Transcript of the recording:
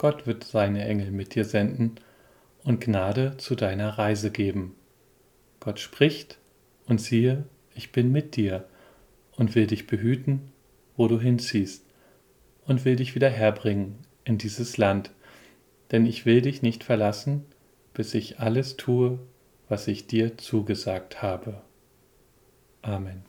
Gott wird seine Engel mit dir senden und Gnade zu deiner Reise geben. Gott spricht und siehe, ich bin mit dir und will dich behüten, wo du hinziehst, und will dich wieder herbringen in dieses Land, denn ich will dich nicht verlassen, bis ich alles tue, was ich dir zugesagt habe. Amen.